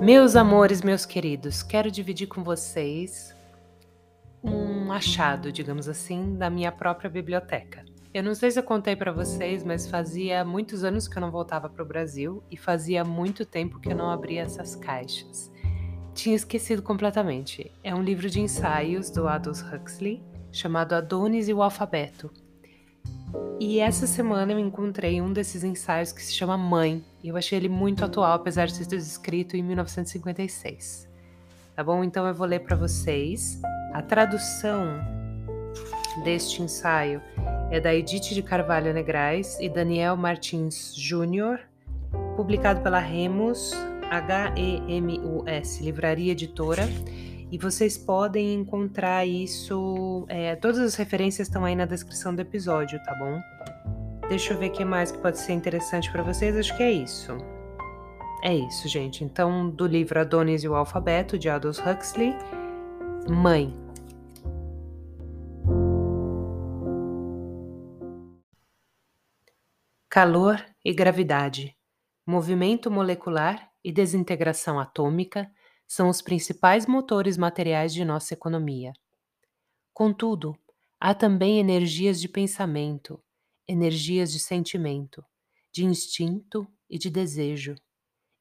Meus amores, meus queridos, quero dividir com vocês um achado, digamos assim, da minha própria biblioteca. Eu não sei se eu contei para vocês, mas fazia muitos anos que eu não voltava para o Brasil e fazia muito tempo que eu não abria essas caixas. Tinha esquecido completamente. É um livro de ensaios do Aldous Huxley chamado Adonis e o Alfabeto. E essa semana eu encontrei um desses ensaios que se chama Mãe, e eu achei ele muito atual, apesar de ser escrito em 1956. Tá bom? Então eu vou ler para vocês. A tradução deste ensaio é da Edith de Carvalho Negrais e Daniel Martins Júnior, publicado pela Remus, H-E-M-U-S, Livraria Editora e vocês podem encontrar isso. É, todas as referências estão aí na descrição do episódio, tá bom? Deixa eu ver o que mais que pode ser interessante para vocês. Acho que é isso. É isso, gente. Então, do livro Adonis e o Alfabeto, de Aldous Huxley, Mãe. Calor e gravidade, movimento molecular e desintegração atômica são os principais motores materiais de nossa economia. Contudo, há também energias de pensamento, energias de sentimento, de instinto e de desejo.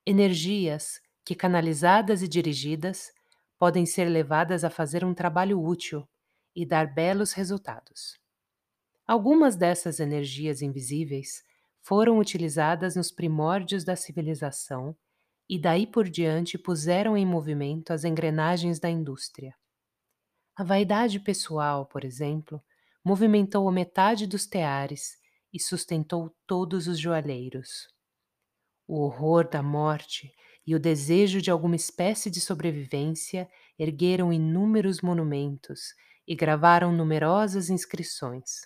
Energias que, canalizadas e dirigidas, podem ser levadas a fazer um trabalho útil e dar belos resultados. Algumas dessas energias invisíveis foram utilizadas nos primórdios da civilização e daí por diante puseram em movimento as engrenagens da indústria. A vaidade pessoal, por exemplo, movimentou a metade dos teares e sustentou todos os joalheiros. O horror da morte e o desejo de alguma espécie de sobrevivência ergueram inúmeros monumentos e gravaram numerosas inscrições.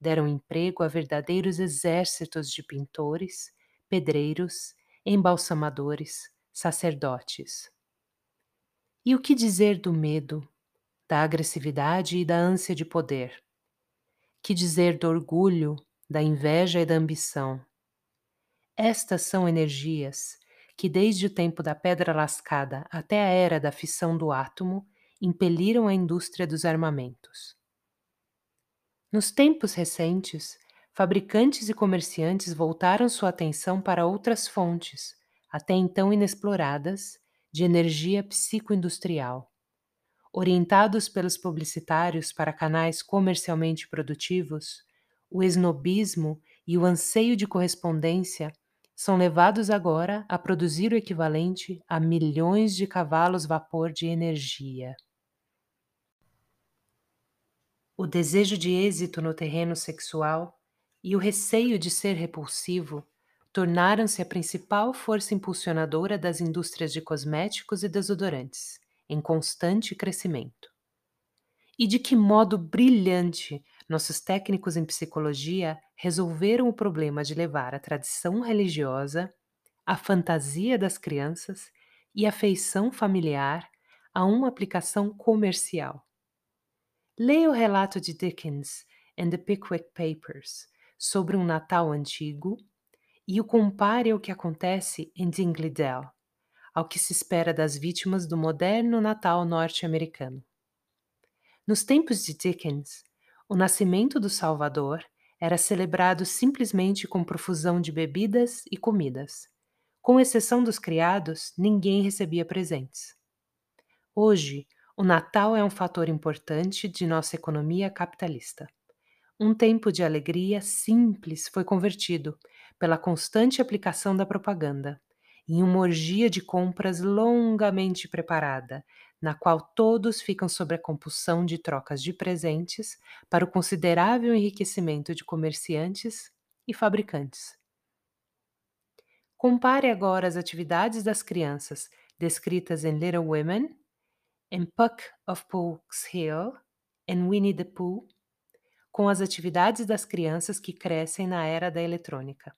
Deram emprego a verdadeiros exércitos de pintores, pedreiros embalsamadores, sacerdotes. E o que dizer do medo, da agressividade e da ânsia de poder? Que dizer do orgulho, da inveja e da ambição? Estas são energias que, desde o tempo da pedra lascada até a era da fissão do átomo, impeliram a indústria dos armamentos. Nos tempos recentes, fabricantes e comerciantes voltaram sua atenção para outras fontes, até então inexploradas, de energia psicoindustrial. Orientados pelos publicitários para canais comercialmente produtivos, o esnobismo e o anseio de correspondência são levados agora a produzir o equivalente a milhões de cavalos vapor de energia. O desejo de êxito no terreno sexual e o receio de ser repulsivo tornaram-se a principal força impulsionadora das indústrias de cosméticos e desodorantes, em constante crescimento. E de que modo brilhante nossos técnicos em psicologia resolveram o problema de levar a tradição religiosa, a fantasia das crianças e a feição familiar a uma aplicação comercial. Leia o relato de Dickens and the Pickwick Papers sobre um Natal antigo e o compare ao que acontece em Dingley Dell, ao que se espera das vítimas do moderno Natal norte-americano. Nos tempos de Dickens, o nascimento do Salvador era celebrado simplesmente com profusão de bebidas e comidas. Com exceção dos criados, ninguém recebia presentes. Hoje, o Natal é um fator importante de nossa economia capitalista. Um tempo de alegria simples foi convertido, pela constante aplicação da propaganda, em uma orgia de compras longamente preparada, na qual todos ficam sob a compulsão de trocas de presentes para o considerável enriquecimento de comerciantes e fabricantes. Compare agora as atividades das crianças descritas em Little Women, em Puck of Pook's Hill, em Winnie the Pooh com as atividades das crianças que crescem na era da eletrônica.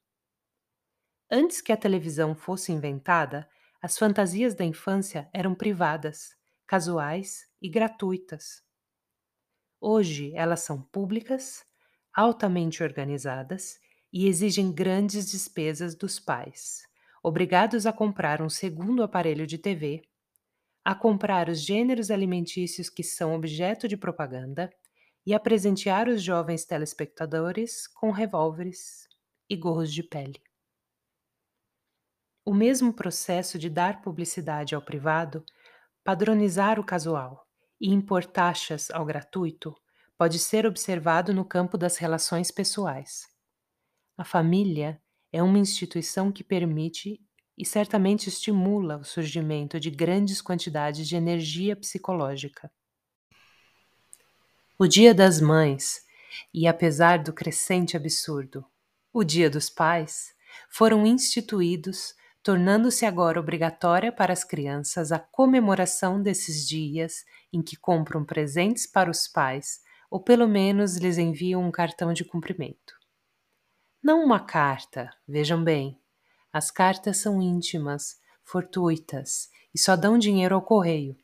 Antes que a televisão fosse inventada, as fantasias da infância eram privadas, casuais e gratuitas. Hoje elas são públicas, altamente organizadas e exigem grandes despesas dos pais, obrigados a comprar um segundo aparelho de TV, a comprar os gêneros alimentícios que são objeto de propaganda e a presentear os jovens telespectadores com revólveres e gorros de pele. O mesmo processo de dar publicidade ao privado, padronizar o casual e impor taxas ao gratuito pode ser observado no campo das relações pessoais. A família é uma instituição que permite e certamente estimula o surgimento de grandes quantidades de energia psicológica. O Dia das Mães, e apesar do crescente absurdo, o Dia dos Pais, foram instituídos, tornando-se agora obrigatória para as crianças a comemoração desses dias em que compram presentes para os pais ou pelo menos lhes enviam um cartão de cumprimento. Não uma carta, vejam bem. As cartas são íntimas, fortuitas e só dão dinheiro ao correio.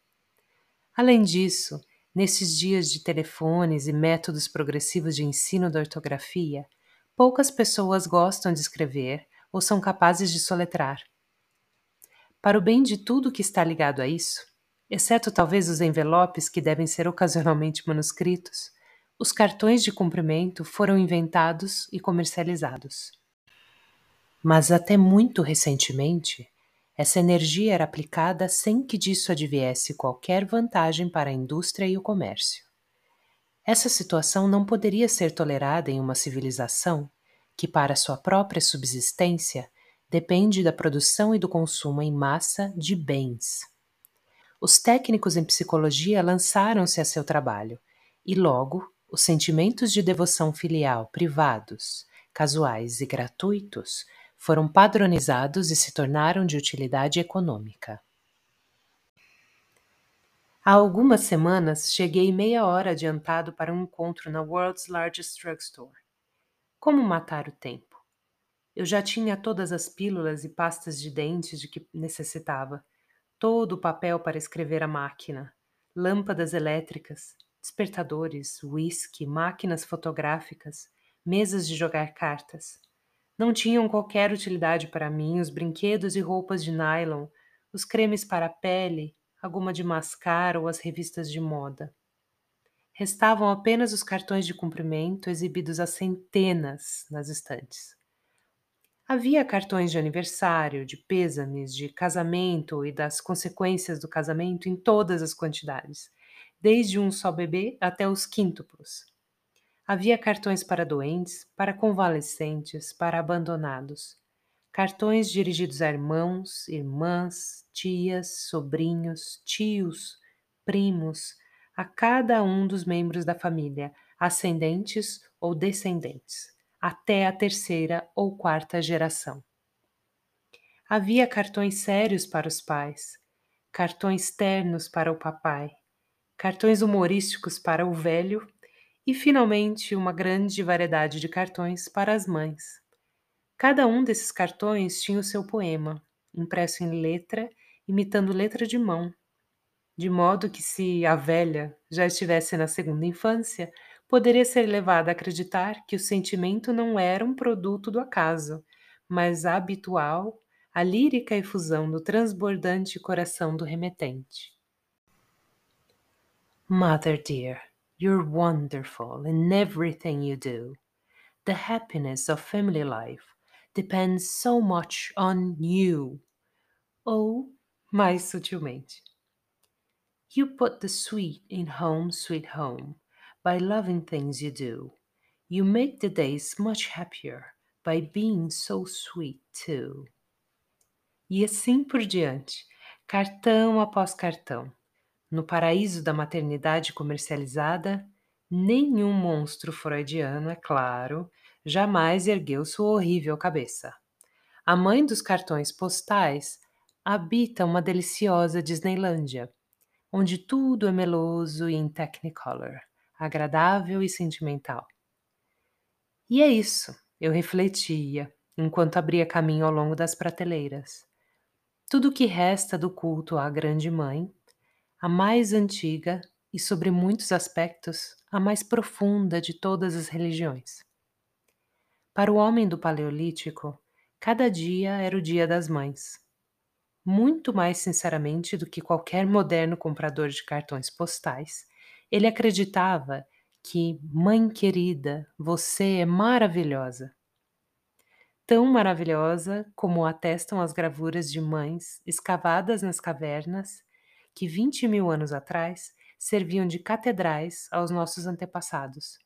Além disso, Nesses dias de telefones e métodos progressivos de ensino da ortografia, poucas pessoas gostam de escrever ou são capazes de soletrar. Para o bem de tudo que está ligado a isso, exceto talvez os envelopes que devem ser ocasionalmente manuscritos, os cartões de cumprimento foram inventados e comercializados. Mas até muito recentemente, essa energia era aplicada sem que disso adviesse qualquer vantagem para a indústria e o comércio. Essa situação não poderia ser tolerada em uma civilização que, para sua própria subsistência, depende da produção e do consumo em massa de bens. Os técnicos em psicologia lançaram-se a seu trabalho e, logo, os sentimentos de devoção filial privados, casuais e gratuitos foram padronizados e se tornaram de utilidade econômica. Há algumas semanas cheguei meia hora adiantado para um encontro na World's Largest Drugstore. Como matar o tempo? Eu já tinha todas as pílulas e pastas de dentes de que necessitava, todo o papel para escrever a máquina, lâmpadas elétricas, despertadores, whisky, máquinas fotográficas, mesas de jogar cartas. Não tinham qualquer utilidade para mim os brinquedos e roupas de nylon, os cremes para a pele, a goma de mascar ou as revistas de moda. Restavam apenas os cartões de cumprimento exibidos a centenas nas estantes. Havia cartões de aniversário, de pêsames, de casamento e das consequências do casamento em todas as quantidades, desde um só bebê até os quíntuplos. Havia cartões para doentes, para convalescentes, para abandonados. Cartões dirigidos a irmãos, irmãs, tias, sobrinhos, tios, primos, a cada um dos membros da família, ascendentes ou descendentes, até a terceira ou quarta geração. Havia cartões sérios para os pais, cartões ternos para o papai, cartões humorísticos para o velho e, finalmente, uma grande variedade de cartões para as mães. Cada um desses cartões tinha o seu poema, impresso em letra, imitando letra de mão, de modo que, se a velha já estivesse na segunda infância, poderia ser levada a acreditar que o sentimento não era um produto do acaso, mas habitual, a lírica efusão do transbordante coração do remetente. Mother dear, You're wonderful in everything you do. The happiness of family life depends so much on you. Ou, mais sutilmente, you put the sweet in home, sweet home, by loving things you do. You make the days much happier by being so sweet too. E assim por diante, cartão após cartão. No paraíso da maternidade comercializada, nenhum monstro freudiano, é claro, jamais ergueu sua horrível cabeça. A mãe dos cartões postais habita uma deliciosa Disneylândia, onde tudo é meloso e em Technicolor, agradável e sentimental. E é isso, eu refletia, enquanto abria caminho ao longo das prateleiras. Tudo o que resta do culto à Grande Mãe a mais antiga e, sobre muitos aspectos, a mais profunda de todas as religiões. Para o homem do Paleolítico, Cada dia era o dia das mães. Muito mais sinceramente do que qualquer moderno comprador de cartões postais, ele acreditava que, mãe querida, você é maravilhosa. Tão maravilhosa como atestam as gravuras de mães escavadas nas cavernas que 20 mil anos atrás serviam de catedrais aos nossos antepassados.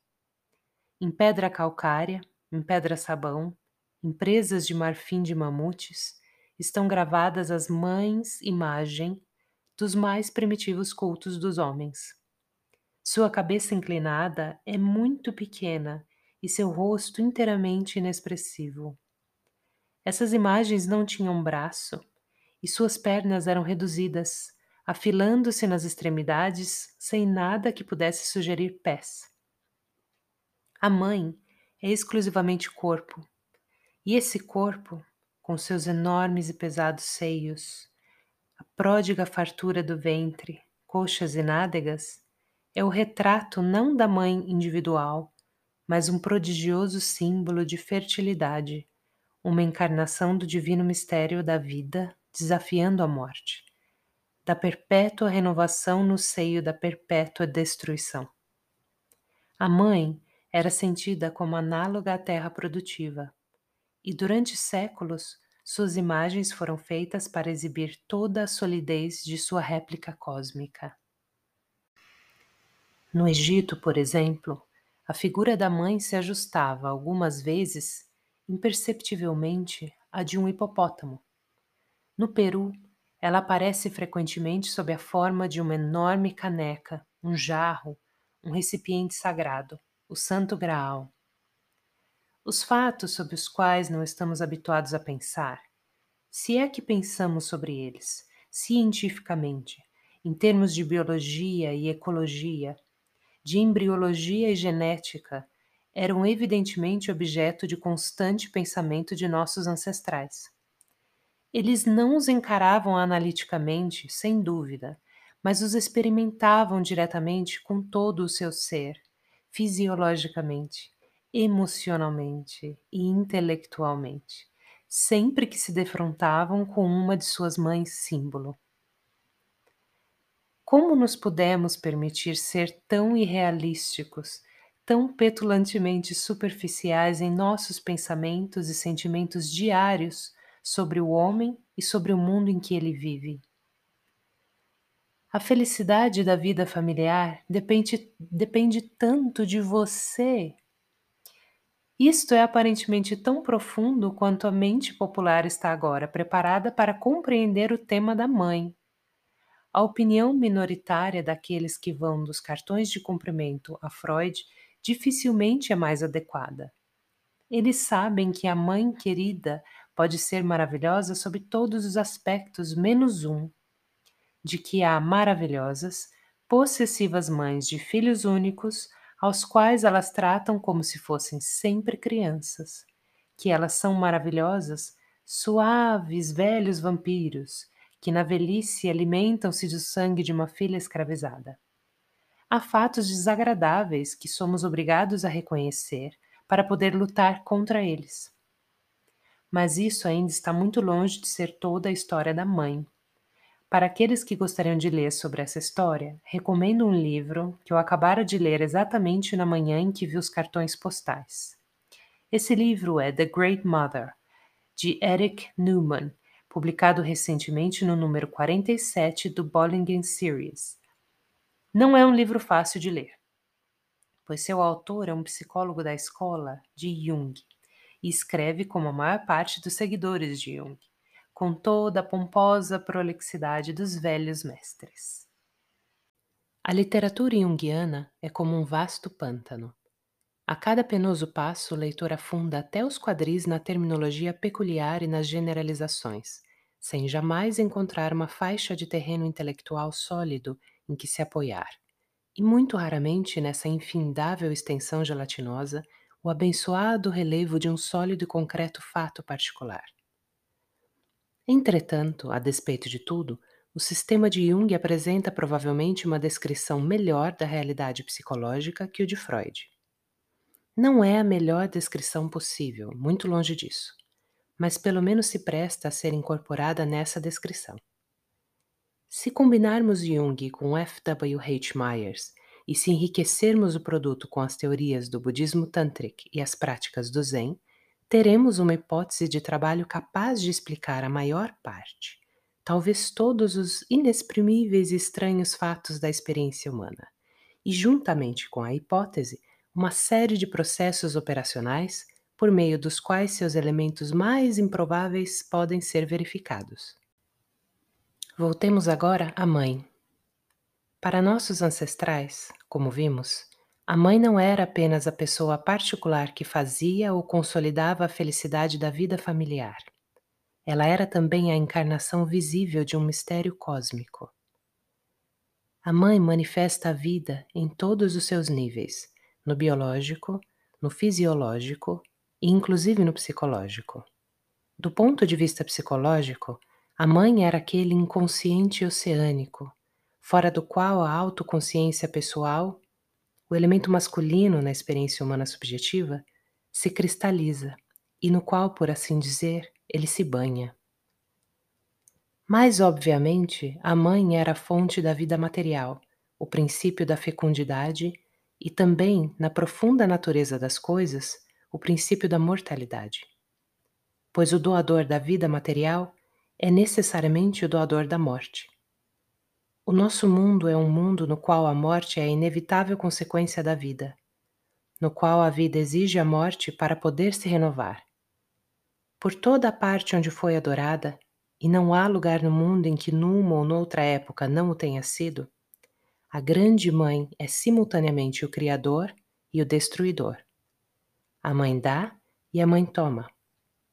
Em pedra calcária, em pedra sabão, em presas de marfim de mamutes, estão gravadas as mães imagem dos mais primitivos cultos dos homens. Sua cabeça inclinada é muito pequena e seu rosto inteiramente inexpressivo. Essas imagens não tinham braço e suas pernas eram reduzidas, afilando-se nas extremidades sem nada que pudesse sugerir pés. A mãe é exclusivamente corpo, e esse corpo, com seus enormes e pesados seios, a pródiga fartura do ventre, coxas e nádegas, é o retrato não da mãe individual, mas um prodigioso símbolo de fertilidade, uma encarnação do divino mistério da vida desafiando a morte da perpétua renovação no seio da perpétua destruição. A mãe era sentida como análoga à terra produtiva, e durante séculos suas imagens foram feitas para exibir toda a solidez de sua réplica cósmica. No Egito, por exemplo, a figura da mãe se ajustava algumas vezes imperceptivelmente à de um hipopótamo. No Peru, ela aparece frequentemente sob a forma de uma enorme caneca, um jarro, um recipiente sagrado, o Santo Graal. Os fatos sobre os quais não estamos habituados a pensar, se é que pensamos sobre eles, cientificamente, em termos de biologia e ecologia, de embriologia e genética, eram evidentemente objeto de constante pensamento de nossos ancestrais. Eles não os encaravam analiticamente, sem dúvida, mas os experimentavam diretamente com todo o seu ser, fisiologicamente, emocionalmente e intelectualmente, sempre que se defrontavam com uma de suas mães símbolo. Como nos pudemos permitir ser tão irrealísticos, tão petulantemente superficiais em nossos pensamentos e sentimentos diários sobre o homem e sobre o mundo em que ele vive. A felicidade da vida familiar depende, depende tanto de você. Isto é aparentemente tão profundo quanto a mente popular está agora preparada para compreender o tema da mãe. A opinião minoritária daqueles que vão dos cartões de cumprimento a Freud dificilmente é mais adequada. Eles sabem que a mãe querida pode ser maravilhosa sob todos os aspectos, menos um: de que há maravilhosas, possessivas mães de filhos únicos, aos quais elas tratam como se fossem sempre crianças, que elas são maravilhosas, suaves velhos vampiros, que na velhice alimentam-se do sangue de uma filha escravizada. Há fatos desagradáveis que somos obrigados a reconhecer para poder lutar contra eles mas isso ainda está muito longe de ser toda a história da mãe. Para aqueles que gostariam de ler sobre essa história, recomendo um livro que eu acabara de ler exatamente na manhã em que vi os cartões postais. Esse livro é The Great Mother, de Eric Newman, publicado recentemente no número 47 do Bollingen Series. Não é um livro fácil de ler, pois seu autor é um psicólogo da escola de Jung e escreve como a maior parte dos seguidores de Jung, com toda a pomposa prolixidade dos velhos mestres. A literatura junguiana é como um vasto pântano. A cada penoso passo, o leitor afunda até os quadris na terminologia peculiar e nas generalizações, sem jamais encontrar uma faixa de terreno intelectual sólido em que se apoiar. E muito raramente, nessa infindável extensão gelatinosa, o abençoado relevo de um sólido e concreto fato particular. Entretanto, a despeito de tudo, o sistema de Jung apresenta provavelmente uma descrição melhor da realidade psicológica que o de Freud. Não é a melhor descrição possível, muito longe disso. Mas pelo menos se presta a ser incorporada nessa descrição. Se combinarmos Jung com F. W. H. Myers e se enriquecermos o produto com as teorias do budismo tântrico e as práticas do Zen, teremos uma hipótese de trabalho capaz de explicar a maior parte, talvez todos os inexprimíveis e estranhos fatos da experiência humana, e juntamente com a hipótese, uma série de processos operacionais por meio dos quais seus elementos mais improváveis podem ser verificados. Voltemos agora à mãe. Para nossos ancestrais, como vimos, a mãe não era apenas a pessoa particular que fazia ou consolidava a felicidade da vida familiar. Ela era também a encarnação visível de um mistério cósmico. A mãe manifesta a vida em todos os seus níveis, no biológico, no fisiológico inclusive no psicológico. Do ponto de vista psicológico, a mãe era aquele inconsciente oceânico, fora do qual a autoconsciência pessoal o elemento masculino na experiência humana subjetiva se cristaliza e no qual, por assim dizer, ele se banha. Mais obviamente, a mãe era a fonte da vida material, o princípio da fecundidade e também, na profunda natureza das coisas, o princípio da mortalidade. Pois o doador da vida material é necessariamente o doador da morte. O nosso mundo é um mundo no qual a morte é a inevitável consequência da vida, no qual a vida exige a morte para poder se renovar. Por toda a parte onde foi adorada, e não há lugar no mundo em que numa ou noutra época não o tenha sido, a Grande Mãe é simultaneamente o Criador e o Destruidor. A Mãe dá e a Mãe toma.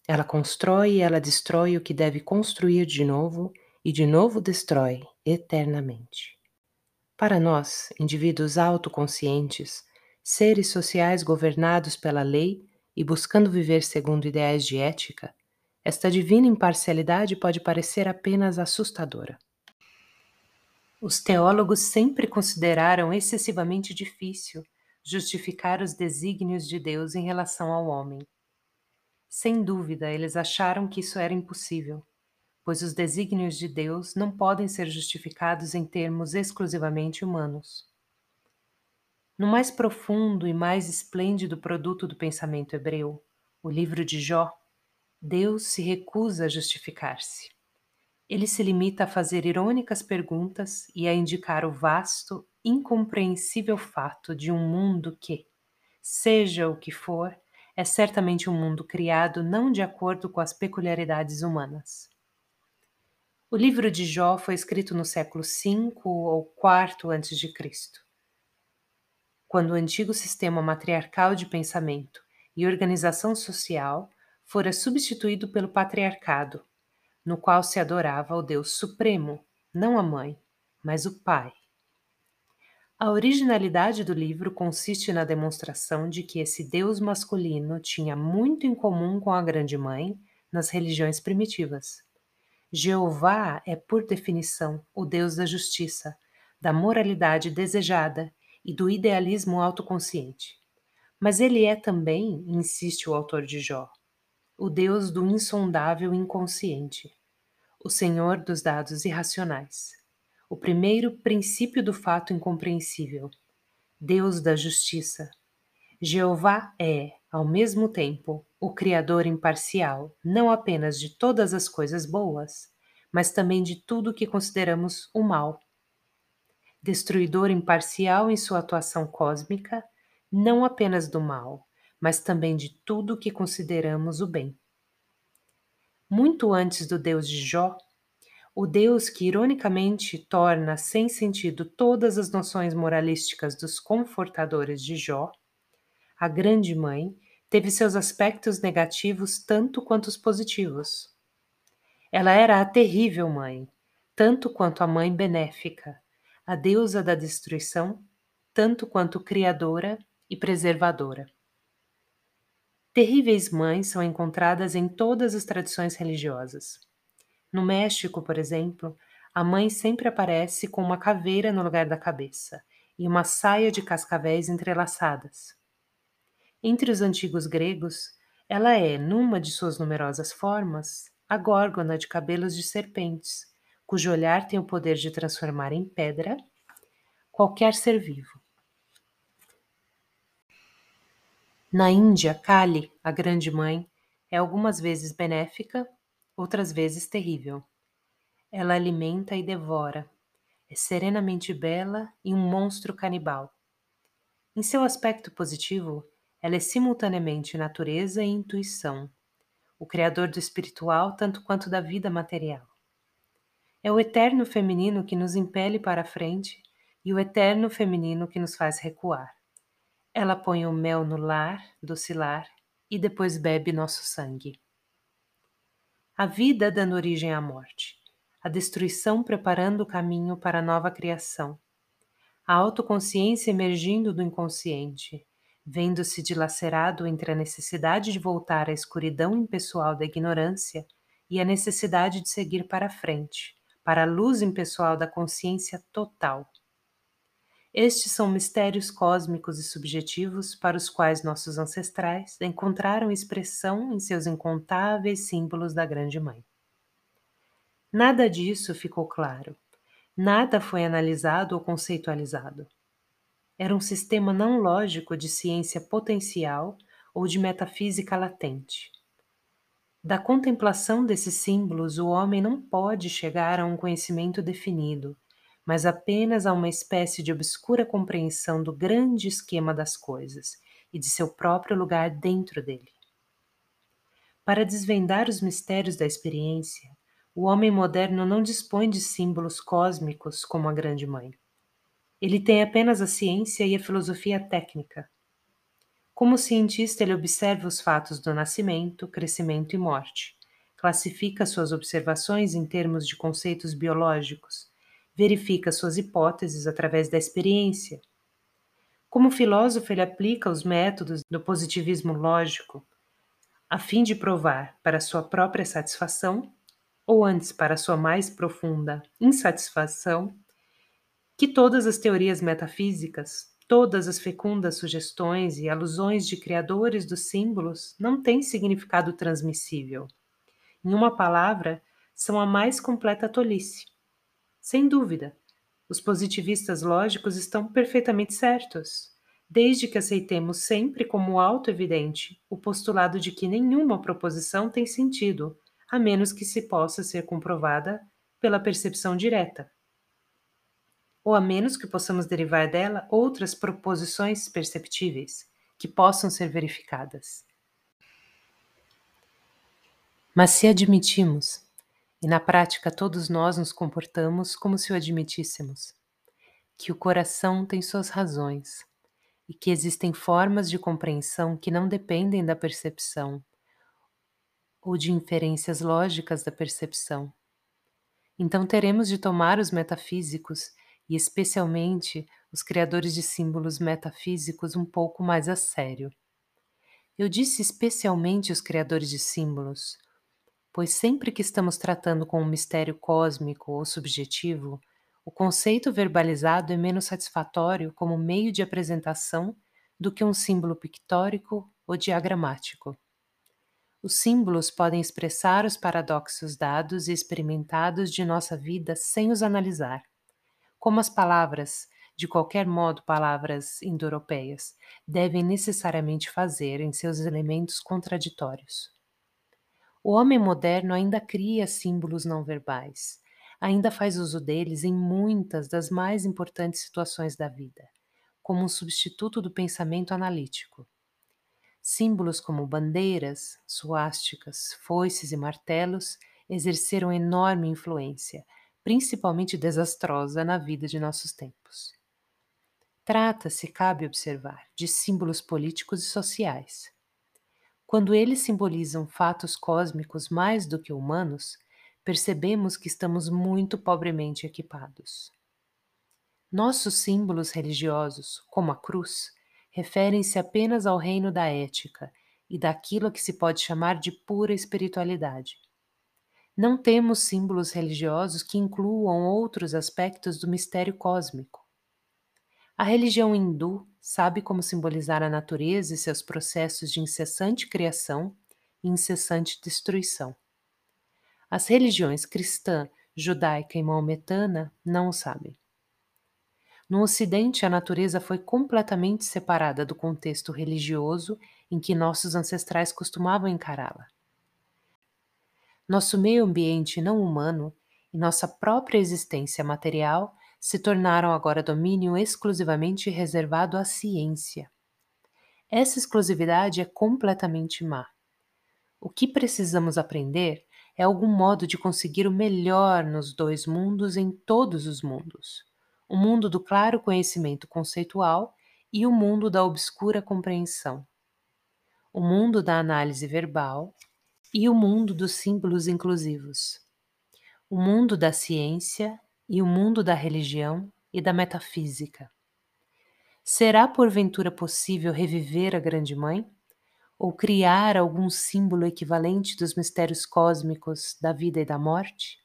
Ela constrói e ela destrói o que deve construir de novo e de novo destrói eternamente. Para nós, indivíduos autoconscientes, seres sociais governados pela lei e buscando viver segundo ideais de ética, esta divina imparcialidade pode parecer apenas assustadora. Os teólogos sempre consideraram excessivamente difícil justificar os desígnios de Deus em relação ao homem. Sem dúvida, eles acharam que isso era impossível pois os desígnios de Deus não podem ser justificados em termos exclusivamente humanos. No mais profundo e mais esplêndido produto do pensamento hebreu, o livro de Jó, Deus se recusa a justificar-se. Ele se limita a fazer irônicas perguntas e a indicar o vasto, incompreensível fato de um mundo que, seja o que for, é certamente um mundo criado não de acordo com as peculiaridades humanas. O livro de Jó foi escrito no século V ou IV a.C., quando o antigo sistema matriarcal de pensamento e organização social fora substituído pelo patriarcado, no qual se adorava o Deus Supremo, não a mãe, mas o pai. A originalidade do livro consiste na demonstração de que esse Deus masculino tinha muito em comum com a Grande Mãe nas religiões primitivas Jeová é, por definição, o Deus da justiça, da moralidade desejada e do idealismo autoconsciente. Mas ele é também, insiste o autor de Jó, o Deus do insondável inconsciente, o Senhor dos dados irracionais, o primeiro princípio do fato incompreensível, Deus da justiça. Jeová é, ao mesmo tempo, o Criador imparcial, não apenas de todas as coisas boas, mas também de tudo que consideramos o mal. Destruidor imparcial em sua atuação cósmica, não apenas do mal, mas também de tudo que consideramos o bem. Muito antes do Deus de Jó, o Deus que ironicamente torna sem sentido todas as noções moralísticas dos confortadores de Jó, a Grande Mãe teve seus aspectos negativos tanto quanto os positivos. Ela era a terrível mãe, tanto quanto a mãe benéfica, a deusa da destruição, tanto quanto criadora e preservadora. Terríveis mães são encontradas em todas as tradições religiosas. No México, por exemplo, a mãe sempre aparece com uma caveira no lugar da cabeça e uma saia de cascavéis entrelaçadas. Entre os antigos gregos, Ela é, numa de suas numerosas formas, a górgona de cabelos de serpentes, cujo olhar tem o poder de transformar em pedra qualquer ser vivo. Na Índia, Kali, a grande mãe, é algumas vezes benéfica, outras vezes terrível. Ela alimenta e devora, é serenamente bela e um monstro canibal. Em seu aspecto positivo, ela é simultaneamente natureza e intuição, o criador do espiritual tanto quanto da vida material. É o eterno feminino que nos impele para a frente e o eterno feminino que nos faz recuar. Ela põe o mel no lar, docilar, e depois bebe nosso sangue. A vida dando origem à morte, a destruição preparando o caminho para a nova criação, a autoconsciência emergindo do inconsciente, vendo-se dilacerado entre a necessidade de voltar à escuridão impessoal da ignorância e a necessidade de seguir para a frente, para a luz impessoal da consciência total. Estes são mistérios cósmicos e subjetivos para os quais nossos ancestrais encontraram expressão em seus incontáveis símbolos da Grande Mãe. Nada disso ficou claro, nada foi analisado ou conceitualizado. Era um sistema não lógico de ciência potencial ou de metafísica latente. Da contemplação desses símbolos, o homem não pode chegar a um conhecimento definido, mas apenas a uma espécie de obscura compreensão do grande esquema das coisas e de seu próprio lugar dentro dele. Para desvendar os mistérios da experiência, o homem moderno não dispõe de símbolos cósmicos como a Grande Mãe. Ele tem apenas a ciência e a filosofia técnica. Como cientista, ele observa os fatos do nascimento, crescimento e morte, classifica suas observações em termos de conceitos biológicos verifica suas hipóteses através da experiência. Como filósofo, ele aplica os métodos do positivismo lógico a fim de provar para sua própria satisfação, ou antes para sua mais profunda insatisfação, que todas as teorias metafísicas, todas as fecundas sugestões e alusões de criadores dos símbolos não têm significado transmissível. Em uma palavra, são a mais completa tolice. Sem dúvida, os positivistas lógicos estão perfeitamente certos, desde que aceitemos sempre como auto-evidente o postulado de que nenhuma proposição tem sentido, a menos que se possa ser comprovada pela percepção direta, ou a menos que possamos derivar dela outras proposições perceptíveis que possam ser verificadas. Mas se admitimos e na prática, todos nós nos comportamos como se o admitíssemos. Que o coração tem suas razões e que existem formas de compreensão que não dependem da percepção ou de inferências lógicas da percepção. Então teremos de tomar os metafísicos e especialmente os criadores de símbolos metafísicos um pouco mais a sério. Eu disse especialmente os criadores de símbolos, pois sempre que estamos tratando com um mistério cósmico ou subjetivo, o conceito verbalizado é menos satisfatório como meio de apresentação do que um símbolo pictórico ou diagramático. Os símbolos podem expressar os paradoxos dados e experimentados de nossa vida sem os analisar, como as palavras, de qualquer modo palavras indo-europeias, devem necessariamente fazer em seus elementos contraditórios. O homem moderno ainda cria símbolos não verbais, ainda faz uso deles em muitas das mais importantes situações da vida, como um substituto do pensamento analítico. Símbolos como bandeiras, suásticas, foices e martelos exerceram enorme influência, principalmente desastrosa, na vida de nossos tempos. Trata-se, cabe observar, de símbolos políticos e sociais. Quando eles simbolizam fatos cósmicos mais do que humanos, percebemos que estamos muito pobremente equipados. Nossos símbolos religiosos, como a cruz, referem-se apenas ao reino da ética e daquilo que se pode chamar de pura espiritualidade. Não temos símbolos religiosos que incluam outros aspectos do mistério cósmico. A religião hindu sabe como simbolizar a natureza e seus processos de incessante criação e incessante destruição. As religiões cristã, judaica e maometana não o sabem. No Ocidente, a natureza foi completamente separada do contexto religioso em que nossos ancestrais costumavam encará-la. Nosso meio ambiente não humano e nossa própria existência material se tornaram agora domínio exclusivamente reservado à ciência. Essa exclusividade é completamente má. O que precisamos aprender é algum modo de conseguir o melhor nos dois mundos em todos os mundos: o mundo do claro conhecimento conceitual e o mundo da obscura compreensão, o mundo da análise verbal e o mundo dos símbolos inclusivos, o mundo da ciência e o mundo da religião e da metafísica. Será porventura possível reviver a Grande Mãe? Ou criar algum símbolo equivalente dos mistérios cósmicos da vida e da morte?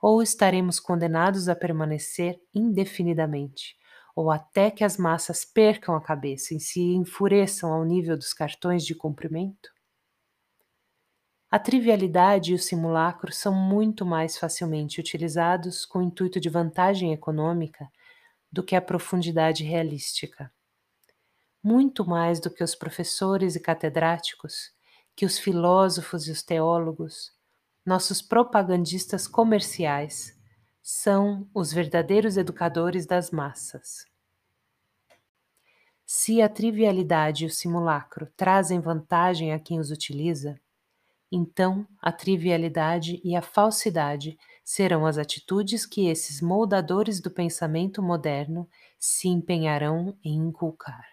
Ou estaremos condenados a permanecer indefinidamente, ou até que as massas percam a cabeça e se enfureçam ao nível dos cartões de cumprimento? A trivialidade e o simulacro são muito mais facilmente utilizados com o intuito de vantagem econômica do que a profundidade realística. Muito mais do que os professores e catedráticos, que os filósofos e os teólogos, nossos propagandistas comerciais são os verdadeiros educadores das massas. Se a trivialidade e o simulacro trazem vantagem a quem os utiliza, então a trivialidade e a falsidade serão as atitudes que esses moldadores do pensamento moderno se empenharão em inculcar.